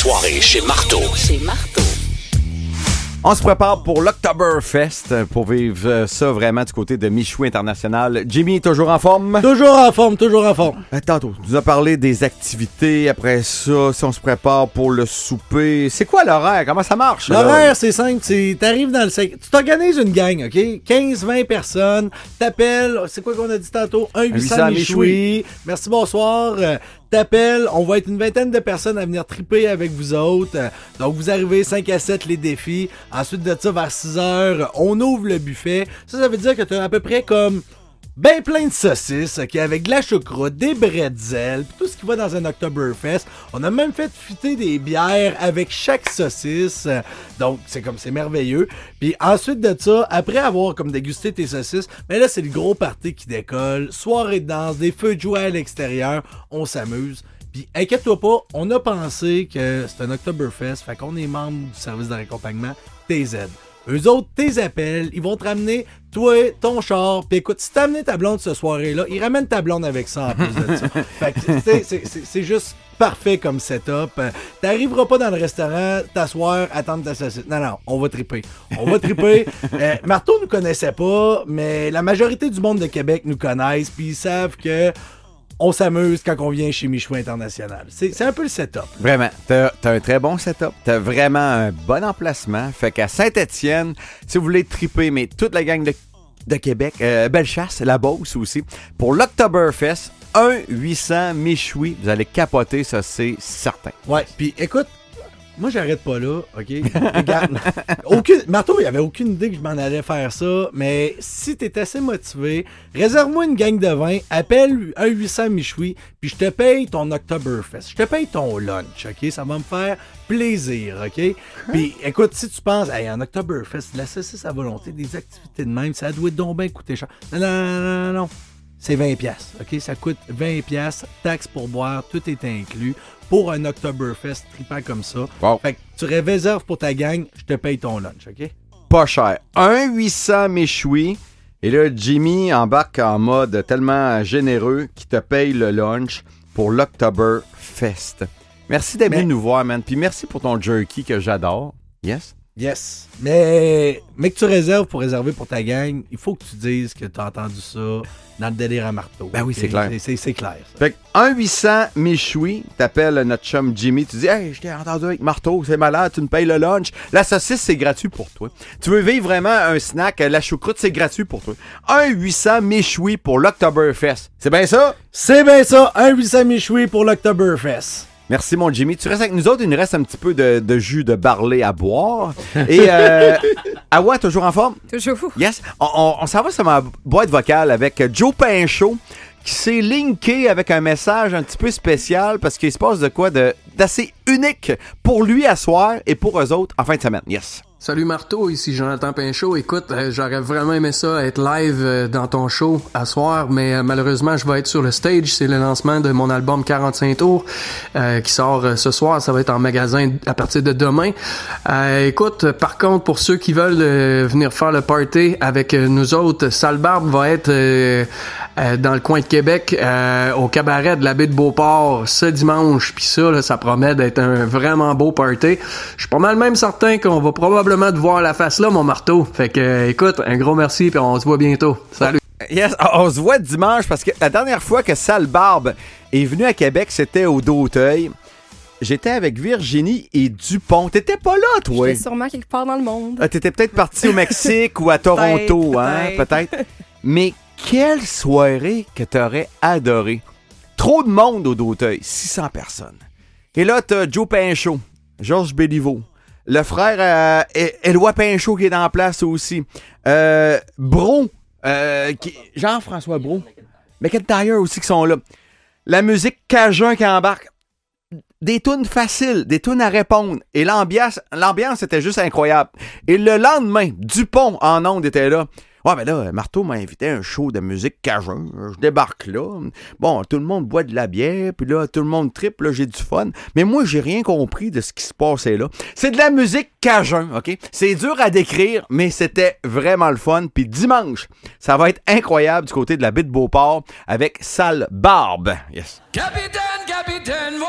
soirées chez Marteau. Chez Marteau. On se prépare pour l'Octoberfest pour vivre euh, ça vraiment du côté de Michoui International. Jimmy est toujours en forme? Toujours en forme, toujours en forme. Euh, Tantôt, tu nous as parlé des activités. Après ça, si on se prépare pour le souper, c'est quoi l'horaire? Comment ça marche? L'horaire, c'est simple. c'est- T'arrives dans le sec. Tu t'organises une gang, OK? 15-20 personnes. T'appelles. C'est quoi qu'on a dit tantôt? 1-800 800 Michoui. Merci, bonsoir. T'appelles. On va être une vingtaine de personnes à venir triper avec vous autres. Donc, vous arrivez 5 à 7 les défis. Ensuite de ça, vers 6 heures, on ouvre le buffet. Ça, ça veut dire que t'as à peu près comme ben plein de saucisses, ok, avec de la choucroute, des bretzels, puis tout ce qui va dans un Oktoberfest. On a même fait fuiter des bières avec chaque saucisse. Donc, c'est comme, c'est merveilleux. Puis ensuite de ça, après avoir comme dégusté tes saucisses, ben là, c'est le gros party qui décolle. Soirée de danse, des feux de joie à l'extérieur. On s'amuse. Puis inquiète-toi pas, on a pensé que c'est un Oktoberfest, fait qu'on est membre du service de raccompagnement TZ. Eux autres, tes appels, ils vont te ramener, toi, ton char. Puis écoute, si t'as amené ta blonde ce soirée-là, ils ramènent ta blonde avec ça en plus de ça. Fait que, c'est juste parfait comme setup. Euh, T'arriveras pas dans le restaurant, t'asseoir, attendre ta saucisse. Non, non, on va triper. On va triper. Euh, Marteau nous connaissait pas, mais la majorité du monde de Québec nous connaissent, puis ils savent que on s'amuse quand on vient chez Michou International. C'est un peu le setup. Vraiment, t'as as un très bon setup. T'as vraiment un bon emplacement. Fait qu'à Saint-Étienne, si vous voulez triper, mais toute la gang de, de Québec, euh, Bellechasse, la Beauce aussi, pour l'Octoberfest, 1-800 Michoui, vous allez capoter, ça c'est certain. Ouais, puis écoute, moi j'arrête pas là, ok? Regarde. aucune, Marteau, il avait aucune idée que je m'en allais faire ça, mais si t'es assez motivé, réserve-moi une gang de vin, appelle un 800 Michoui, puis je te paye ton Oktoberfest. Je te paye ton lunch, ok? Ça va me faire plaisir, ok? Puis écoute, si tu penses, hey, en Oktoberfest, la saucisse à volonté, des activités de même, ça doit donc bien coûter cher. Non, non, non, non, non, non. C'est 20 pièces, OK? Ça coûte 20 pièces, taxes pour boire, tout est inclus pour un Oktoberfest tripant comme ça. Wow. Fait que tu réserves pour ta gang, je te paye ton lunch, OK? Pas cher. 1-800 Michoui. Et là, Jimmy embarque en mode tellement généreux qu'il te paye le lunch pour l'Octoberfest. Merci d'être venu nous voir, man. Puis merci pour ton jerky que j'adore. Yes? Yes. Mais, mais que tu réserves pour réserver pour ta gang, il faut que tu dises que tu as entendu ça dans le délire à marteau. Ben oui, c'est clair. C'est- clair, ça. Fait que 1-800 Michoui, t'appelles notre chum Jimmy, tu dis Hey, je t'ai entendu avec Marteau, c'est malade, tu me payes le lunch. La saucisse, c'est gratuit pour toi. Tu veux vivre vraiment un snack, la choucroute, c'est gratuit pour toi. 1-800 Michoui pour l'Octoberfest. C'est bien ça? C'est bien ça, un 800 Michoui pour l'Oktoberfest. Merci, mon Jimmy. Tu restes avec nous autres. Il nous reste un petit peu de, de jus de barley à boire. Et euh, Awa, toujours en forme? Toujours. Yes. On, on- on s'en va sur ma boîte vocale avec Joe Pinchot qui s'est linké avec un message un petit peu spécial parce qu'il se passe de quoi de- d'assez unique pour lui à soir et pour eux autres en fin de semaine. Yes. Salut Marteau, ici Jonathan Pinchot. Écoute, euh, j'aurais vraiment aimé ça être live euh, dans ton show à soir, mais euh, malheureusement, je vais être sur le stage. C'est le lancement de mon album 45 tours euh, qui sort euh, ce soir. Ça va être en magasin à partir de demain. Euh, écoute, par contre, pour ceux qui veulent venir faire le party avec nous autres, Salbarbe va être dans le coin de Québec au cabaret de la baie de Beauport ce dimanche. Puis ça, là, ça promet d'être un vraiment beau party. Je suis pas mal même certain qu'on va probablement te voir la face là, mon marteau. Fait que, euh, écoute, un gros merci, puis on se voit bientôt. Salut! Yes, on se voit dimanche parce que la dernière fois que Sale Barbe est venu à Québec, c'était au D'auteuil. J'étais avec Virginie et Dupont. T'étais pas là, toi? J'étais sûrement quelque part dans le monde. Ah, T'étais peut-être parti au Mexique ou à Toronto, hein, peut-être. peut-être. Mais quelle soirée que t'aurais adoré. Trop de monde au D'auteuil, 600 personnes. Et là, t'as Joe Pinchot, Georges Béliveau, le frère euh, Éloi Pinchot qui est en place aussi, euh, Bro, euh, Jean-François Bro, McIntyre aussi qui sont là. La musique Cajun qui embarque des tunes faciles, des tunes à répondre. Et l'ambiance, l'ambiance était juste incroyable. Et le lendemain, Dupont en ondes était là. Ouais, mais là, Marteau m'a invité à un show de musique cajun. Je débarque là. Bon, tout le monde boit de la bière, puis là, tout le monde tripe, là, j'ai du fun. Mais moi, j'ai rien compris de ce qui se passait là. C'est de la musique cajun, OK? C'est dur à décrire, mais c'était vraiment le fun. Puis dimanche, ça va être incroyable du côté de la baie de Beauport avec Sale Barbe. Yes. Capitaine, capitaine, moi